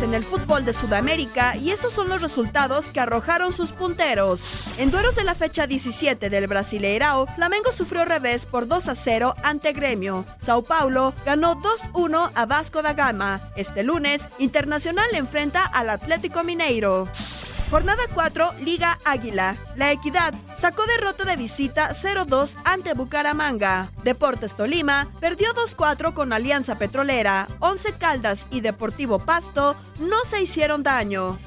En el fútbol de Sudamérica y estos son los resultados que arrojaron sus punteros. En duelos de la fecha 17 del Brasileirao, Flamengo sufrió revés por 2 a 0 ante Gremio. Sao Paulo ganó 2-1 a Vasco da Gama. Este lunes, Internacional enfrenta al Atlético Mineiro. Jornada 4, Liga Águila. La Equidad sacó derrota de visita 0-2 ante Bucaramanga. Deportes Tolima perdió 2-4 con Alianza Petrolera. Once Caldas y Deportivo Pasto no se hicieron daño.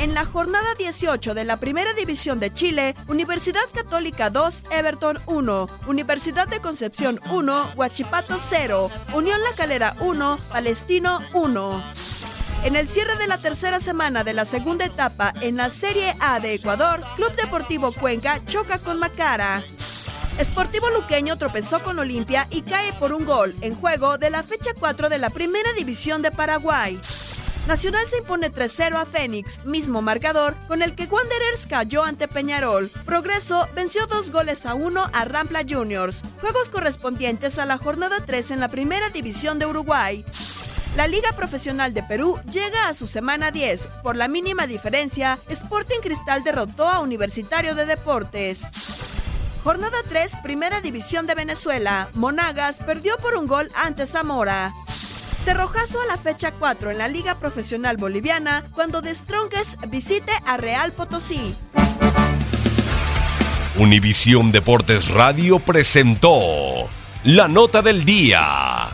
En la jornada 18 de la Primera División de Chile, Universidad Católica 2, Everton 1, Universidad de Concepción 1, Huachipato 0, Unión La Calera 1, Palestino 1. En el cierre de la tercera semana de la segunda etapa en la Serie A de Ecuador, Club Deportivo Cuenca choca con Macara. Sportivo Luqueño tropezó con Olimpia y cae por un gol en juego de la fecha 4 de la Primera División de Paraguay. Nacional se impone 3-0 a Fénix, mismo marcador con el que Wanderers cayó ante Peñarol. Progreso venció dos goles a uno a Rampla Juniors, juegos correspondientes a la jornada 3 en la Primera División de Uruguay. La Liga Profesional de Perú llega a su semana 10. Por la mínima diferencia, Sporting Cristal derrotó a Universitario de Deportes. Jornada 3, Primera División de Venezuela. Monagas perdió por un gol ante Zamora. Cerrojazo a la fecha 4 en la Liga Profesional Boliviana cuando The Strongest visite a Real Potosí. Univisión Deportes Radio presentó la nota del día.